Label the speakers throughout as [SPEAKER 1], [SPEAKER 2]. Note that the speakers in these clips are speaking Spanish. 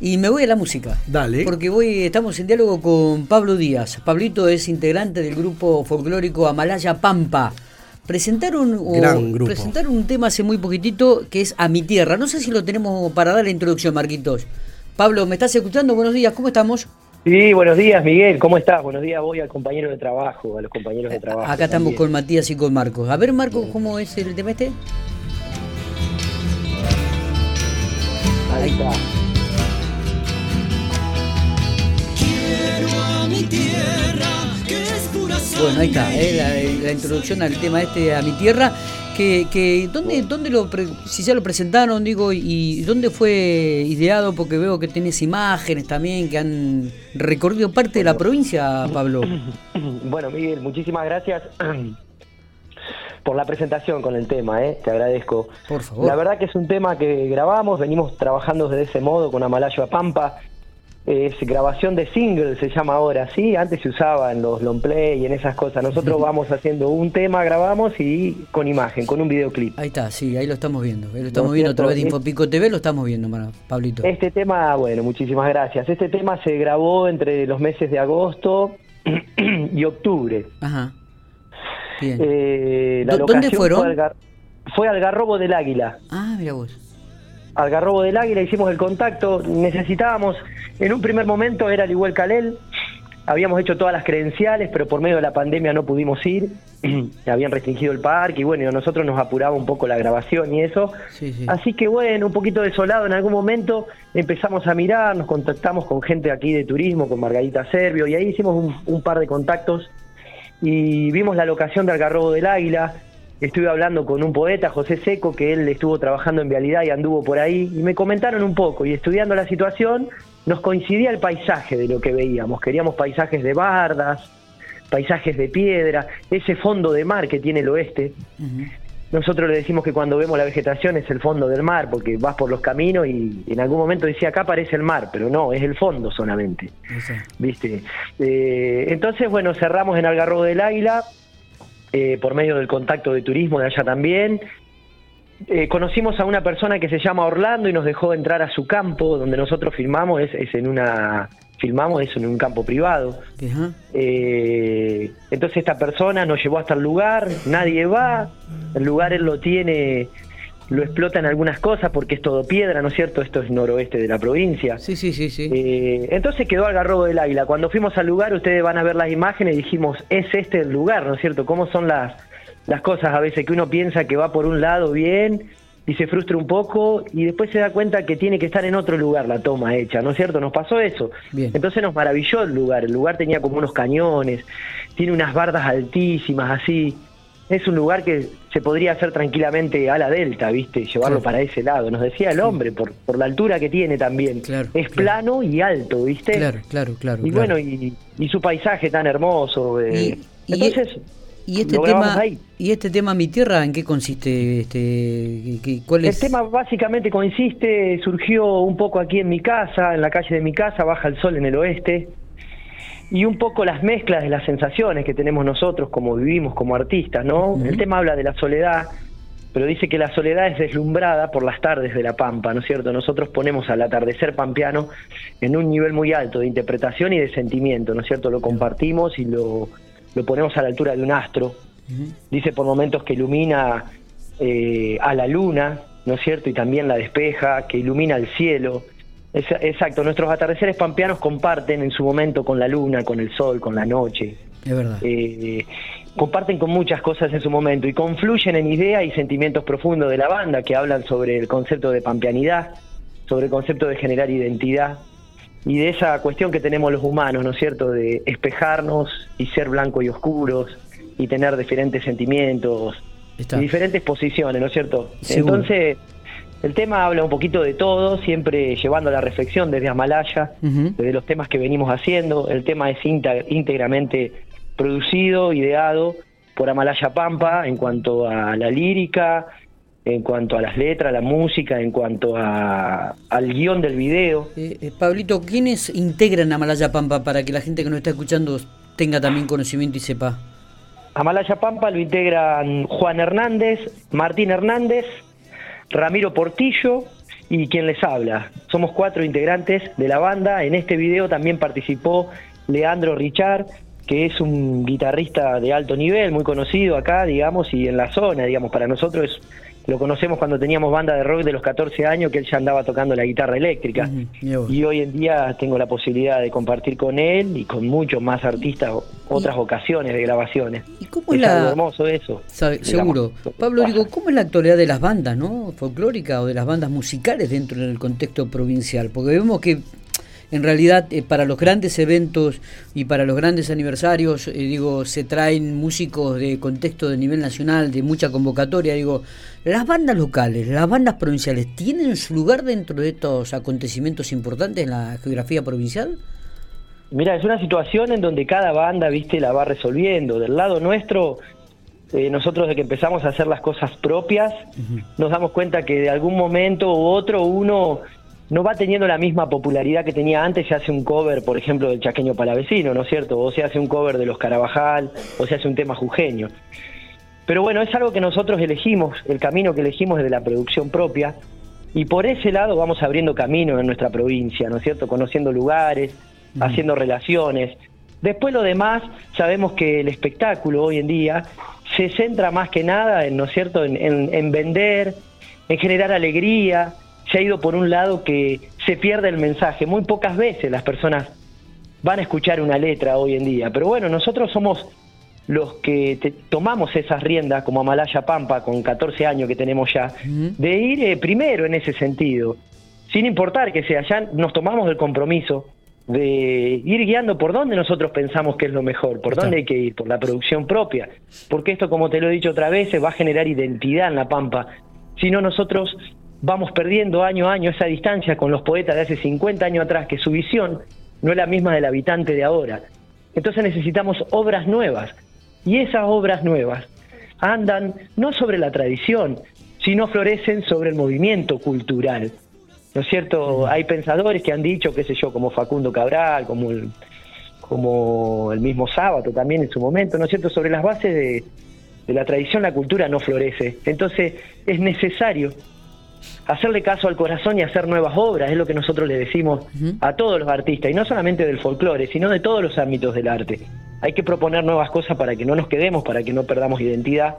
[SPEAKER 1] Y me voy a la música.
[SPEAKER 2] Dale.
[SPEAKER 1] Porque voy, estamos en diálogo con Pablo Díaz. Pablito es integrante del grupo folclórico Amalaya Pampa. Presentaron, o-
[SPEAKER 2] Gran grupo.
[SPEAKER 1] presentaron un tema hace muy poquitito que es A mi tierra. No sé si lo tenemos para dar la introducción, Marquitos. Pablo, ¿me estás escuchando? Buenos días, ¿cómo estamos?
[SPEAKER 3] Sí, buenos días, Miguel. ¿Cómo estás? Buenos días, voy al compañero de trabajo, a los compañeros de trabajo.
[SPEAKER 1] Acá estamos
[SPEAKER 3] también.
[SPEAKER 1] con Matías y con Marcos. A ver, Marcos, ¿cómo es el tema este?
[SPEAKER 3] Ahí está.
[SPEAKER 1] Bueno, ahí está, eh, la, la introducción al tema este a mi tierra. Que, que ¿dónde, dónde lo pre- si ya lo presentaron, digo, y dónde fue ideado? Porque veo que tenés imágenes también que han recorrido parte de la provincia, Pablo.
[SPEAKER 3] Bueno, Miguel, muchísimas gracias por la presentación con el tema, ¿eh? te agradezco.
[SPEAKER 1] Por favor.
[SPEAKER 3] La verdad que es un tema que grabamos, venimos trabajando de ese modo con Amalayo a Pampa. Es grabación de single, se llama ahora, sí, antes se usaba en los long play y en esas cosas. Nosotros vamos haciendo un tema, grabamos y con imagen, con un videoclip.
[SPEAKER 1] Ahí está, sí, ahí lo estamos viendo. Ahí lo estamos
[SPEAKER 3] No,
[SPEAKER 1] viendo a través de Infopico TV, lo estamos viendo, Pablito.
[SPEAKER 3] Este tema, bueno, muchísimas gracias. Este tema se grabó entre los meses de agosto y octubre.
[SPEAKER 1] Ajá. Bien.
[SPEAKER 3] Eh, la
[SPEAKER 1] ¿Dó- dónde fueron?
[SPEAKER 3] Fue, Algar- fue Algarrobo del Águila.
[SPEAKER 1] Ah, mira vos.
[SPEAKER 3] Algarrobo del Águila hicimos el contacto. Necesitábamos, en un primer momento era el igual Calel. Habíamos hecho todas las credenciales, pero por medio de la pandemia no pudimos ir. Habían restringido el parque y bueno, a nosotros nos apuraba un poco la grabación y eso.
[SPEAKER 1] Sí, sí.
[SPEAKER 3] Así que bueno, un poquito desolado en algún momento empezamos a mirar, nos contactamos con gente aquí de turismo, con Margarita Servio, y ahí hicimos un, un par de contactos y vimos la locación de Algarrobo del Águila. Estuve hablando con un poeta, José Seco, que él estuvo trabajando en Vialidad y anduvo por ahí, y me comentaron un poco, y estudiando la situación, nos coincidía el paisaje de lo que veíamos. Queríamos paisajes de bardas, paisajes de piedra, ese fondo de mar que tiene el oeste. Nosotros le decimos que cuando vemos la vegetación es el fondo del mar, porque vas por los caminos y en algún momento decía acá aparece el mar, pero no, es el fondo solamente. ¿viste? Eh, entonces, bueno, cerramos en Algarrobo del Águila, eh, por medio del contacto de turismo de allá también. Eh, conocimos a una persona que se llama Orlando y nos dejó entrar a su campo, donde nosotros filmamos, es, es en una, filmamos es en un campo privado. Eh, entonces esta persona nos llevó hasta el lugar, nadie va, el lugar él lo tiene, lo explota en algunas cosas porque es todo piedra, ¿no es cierto? Esto es noroeste de la provincia.
[SPEAKER 1] Sí, sí, sí, sí.
[SPEAKER 3] Eh, entonces quedó Algarrobo del Águila. Cuando fuimos al lugar, ustedes van a ver las imágenes y dijimos, es este el lugar, ¿no es cierto? ¿Cómo son las, las cosas a veces que uno piensa que va por un lado bien y se frustra un poco y después se da cuenta que tiene que estar en otro lugar la toma hecha, ¿no es cierto? Nos pasó eso.
[SPEAKER 1] Bien.
[SPEAKER 3] Entonces nos maravilló el lugar. El lugar tenía como unos cañones, tiene unas bardas altísimas así. Es un lugar que se podría hacer tranquilamente a la delta, ¿viste? Llevarlo
[SPEAKER 1] Claro.
[SPEAKER 3] para ese lado. Nos decía el hombre, por, por la altura que tiene también.
[SPEAKER 1] Claro,
[SPEAKER 3] es
[SPEAKER 1] claro.
[SPEAKER 3] plano y alto, ¿viste?
[SPEAKER 1] Claro, claro, claro.
[SPEAKER 3] Y
[SPEAKER 1] claro.
[SPEAKER 3] bueno, y, y su paisaje tan hermoso. eh.
[SPEAKER 1] Y- y-
[SPEAKER 3] Entonces,
[SPEAKER 1] Y este tema,
[SPEAKER 3] ahí.
[SPEAKER 1] y este tema Mi Tierra, ¿en qué consiste? Este, ¿Qué- qué- ¿Cuál
[SPEAKER 3] El
[SPEAKER 1] es?
[SPEAKER 3] tema básicamente consiste, surgió un poco aquí en mi casa, en la calle de mi casa, baja el sol en el oeste, y un poco las mezclas de las sensaciones que tenemos nosotros como vivimos como artistas, ¿no? El tema habla de la soledad, pero dice que la soledad es deslumbrada por las tardes de la pampa, ¿no es cierto? Nosotros ponemos al atardecer pampeano en un nivel muy alto de interpretación y de sentimiento, ¿no es cierto? Lo compartimos y lo, lo ponemos a la altura de un astro, dice por momentos que ilumina eh, a la luna, ¿no es cierto? Y también la despeja, que ilumina el cielo. Es- exacto, nuestros atardeceres pampeanos comparten en su momento con la luna, con el sol, con la noche.
[SPEAKER 1] Es verdad.
[SPEAKER 3] Eh, comparten con muchas cosas en su momento y confluyen en ideas y sentimientos profundos de la banda que hablan sobre el concepto de pampeanidad, sobre el concepto de generar identidad y de esa cuestión que tenemos los humanos, ¿no es cierto?, de espejarnos y ser blancos y oscuros y tener diferentes sentimientos
[SPEAKER 1] Está.
[SPEAKER 3] y diferentes posiciones, ¿no es cierto? Entonces, el tema habla un poquito de todo, siempre llevando la reflexión desde Amalaya, desde los temas que venimos haciendo. El tema es íntegramente producido, ideado por Amalaya Pampa en cuanto a la lírica, en cuanto a las letras, la música, en cuanto a, al guion del video.
[SPEAKER 1] Eh, eh, Pablito, ¿quiénes integran a Malaya Pampa para que la gente que nos está escuchando tenga también conocimiento y sepa?
[SPEAKER 3] Amalaya Pampa lo integran Juan Hernández, Martín Hernández, Ramiro Portillo y quien les habla. Somos cuatro integrantes de la banda. En este video también participó Leandro Richard, que es un guitarrista de alto nivel, muy conocido acá, digamos, y en la zona, digamos, para nosotros lo conocemos cuando teníamos banda de rock de los 14 años, que él ya andaba tocando la guitarra eléctrica. Y hoy en día tengo la posibilidad de compartir con él y con muchos más artistas otras ocasiones de grabaciones.
[SPEAKER 1] ¿Y cómo es, la... hermoso eso. seguro. Pablo, digo, ¿cómo es la actualidad de las bandas, no? Folclóricas o de las bandas musicales dentro del contexto provincial? Porque vemos que en realidad eh, para los grandes eventos y para los grandes aniversarios, eh, digo, se traen músicos de contexto de nivel nacional, de mucha convocatoria, digo, las bandas locales, las bandas provinciales, ¿tienen su lugar dentro de estos acontecimientos importantes en la geografía provincial?
[SPEAKER 3] Mira, es una situación en donde cada banda, viste, la va resolviendo. Del lado nuestro, eh, nosotros de que empezamos a hacer las cosas propias, nos damos cuenta que de algún momento u otro uno no va teniendo la misma popularidad que tenía antes, se hace un cover, por ejemplo, del Chaqueño Palavecino, ¿no es cierto? O se hace un cover de los Carabajal, o se hace un tema jujeño. Pero bueno, es algo que nosotros elegimos, el camino que elegimos es de la producción propia, y por ese lado vamos abriendo camino en nuestra provincia, ¿no es cierto? Conociendo lugares, haciendo relaciones. Después lo demás, sabemos que el espectáculo hoy en día se centra más que nada en, ¿no es cierto?, en vender, en generar alegría, se ha ido por un lado que se pierde el mensaje. Muy pocas veces las personas van a escuchar una letra hoy en día. Pero bueno, nosotros somos los que tomamos esas riendas, como Amalaya Pampa, con 14 años que tenemos ya, de ir eh, primero en ese sentido. Sin importar que sea, ya nos tomamos el compromiso de ir guiando por dónde nosotros pensamos que es lo mejor, por dónde hay que ir, por la producción propia. Porque esto, como te lo he dicho otra vez, va a generar identidad en la Pampa. Si no, nosotros vamos perdiendo año a año esa distancia con los poetas de hace 50 años atrás, que su visión no es la misma del habitante de ahora. Entonces necesitamos obras nuevas. Y esas obras nuevas andan no sobre la tradición, sino florecen sobre el movimiento cultural. ¿No es cierto? Hay pensadores que han dicho, qué sé yo, como Facundo Cabral, como el, como el mismo Sábato también en su momento, ¿no es cierto? Sobre las bases de, de la tradición la cultura no florece. Entonces es necesario hacerle caso al corazón y hacer nuevas obras, es lo que nosotros le decimos a todos los artistas, y no solamente del folclore, sino de todos los ámbitos del arte. Hay que proponer nuevas cosas para que no nos quedemos, para que no perdamos identidad,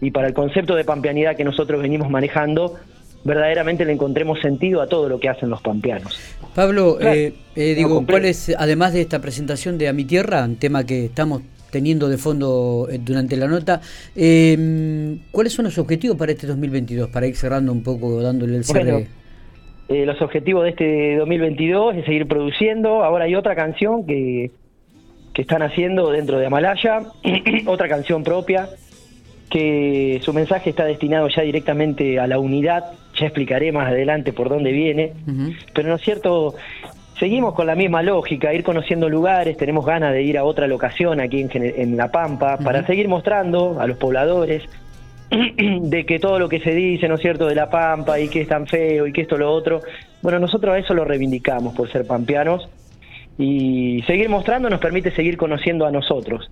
[SPEAKER 3] y para el concepto de pampeanidad que nosotros venimos manejando, verdaderamente le encontremos sentido a todo lo que hacen los pampeanos.
[SPEAKER 1] Pablo, eh, eh, digo, ¿cuál es, además de esta presentación de A mi Tierra, un tema que estamos teniendo de fondo eh, durante la nota. Eh, ¿Cuáles son los objetivos para este 2022? Para ir cerrando un poco, dándole el cierre.
[SPEAKER 3] Eh, los objetivos de este 2022 es seguir produciendo. Ahora hay otra canción que, que están haciendo dentro de Amalaya, otra canción propia, que su mensaje está destinado ya directamente a la unidad. Ya explicaré más adelante por dónde viene. Pero no es cierto, Seguimos con la misma lógica, ir conociendo lugares, tenemos ganas de ir a otra locación aquí en, La Pampa para seguir mostrando a los pobladores de que todo lo que se dice, ¿no es cierto?, de La Pampa y que es tan feo y que esto lo otro, bueno, nosotros a eso lo reivindicamos por ser pampeanos y seguir mostrando nos permite seguir conociendo a nosotros.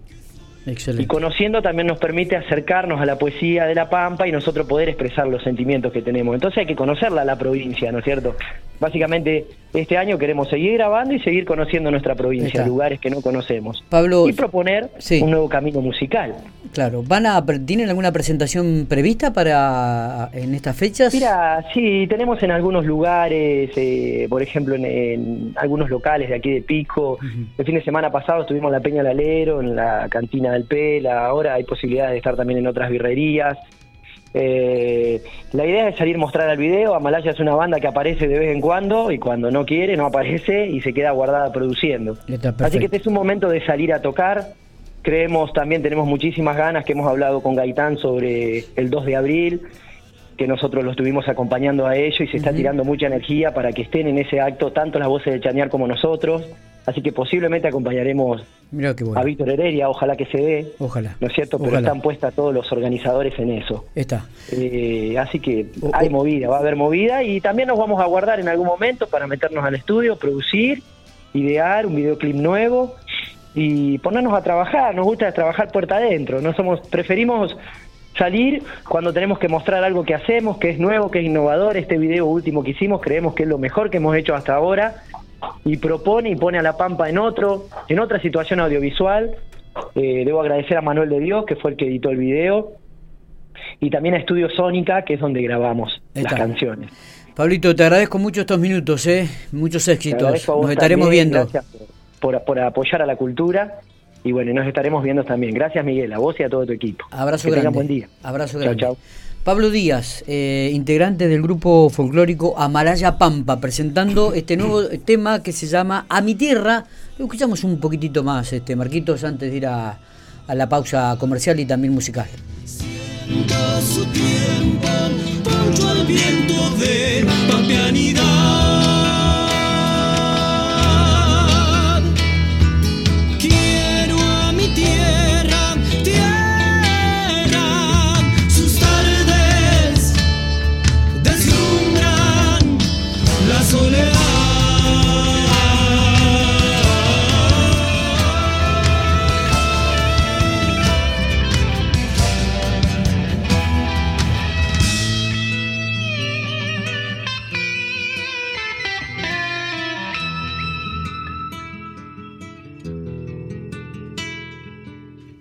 [SPEAKER 3] Y conociendo también nos permite acercarnos a la poesía de La Pampa y nosotros poder expresar los sentimientos que tenemos. Entonces hay que conocerla la provincia, ¿no es cierto? Básicamente este año queremos seguir grabando y seguir conociendo nuestra provincia, lugares que no conocemos.
[SPEAKER 1] Pablo,
[SPEAKER 3] y proponer un nuevo camino musical.
[SPEAKER 1] Claro, ¿van a tienen alguna presentación prevista para en estas fechas?
[SPEAKER 3] Mira, sí, tenemos en algunos lugares, eh, por ejemplo en, algunos locales de aquí de Pico. El fin de semana pasado estuvimos en la Peña Lalero, en la cantina del Pela, ahora hay posibilidades de estar también en otras birrerías. Eh, la idea es salir mostrar el video. Amalaya es una banda que aparece de vez en cuando y cuando no quiere no aparece y se queda guardada produciendo. Así que este es un momento de salir a tocar. Creemos también, tenemos muchísimas ganas que hemos hablado con Gaitán sobre el 2 de abril, que nosotros lo estuvimos acompañando a ellos y se está tirando mucha energía para que estén en ese acto tanto las voces de Chañar como nosotros. Así que posiblemente acompañaremos a Víctor Heredia, ojalá que se dé.
[SPEAKER 1] Ojalá.
[SPEAKER 3] ¿No es cierto? Pero están puestas todos los organizadores en eso.
[SPEAKER 1] Está.
[SPEAKER 3] Eh, así que hay movida, va a haber movida y también nos vamos a guardar en algún momento para meternos al estudio, producir, idear un videoclip nuevo y ponernos a trabajar. Nos gusta trabajar puerta adentro. No somos, preferimos salir cuando tenemos que mostrar algo que hacemos, que es nuevo, que es innovador. Este video último que hicimos creemos que es lo mejor que hemos hecho hasta ahora y propone y pone a La Pampa en otro, en otra situación audiovisual. Eh, debo agradecer a Manuel de Dios, que fue el que editó el video, y también a Estudio Sónica, que es donde grabamos las canciones.
[SPEAKER 1] Pablito, te agradezco mucho estos minutos, ¿eh? muchos éxitos. Nos estaremos viendo.
[SPEAKER 3] Gracias por, por, apoyar a la cultura. Y bueno, nos estaremos viendo también. Gracias, Miguel, a vos y a todo tu equipo.
[SPEAKER 1] Abrazo grande.
[SPEAKER 3] buen día.
[SPEAKER 1] Abrazo grande. Chao, chao. Pablo Díaz, eh, integrante del grupo folclórico Amaraya Pampa, presentando este nuevo tema que se llama A mi tierra. Lo escuchamos un poquitito más, este Marquitos, antes de ir a, a la pausa comercial y también musical.
[SPEAKER 2] Su tiempo, al viento de papianidad.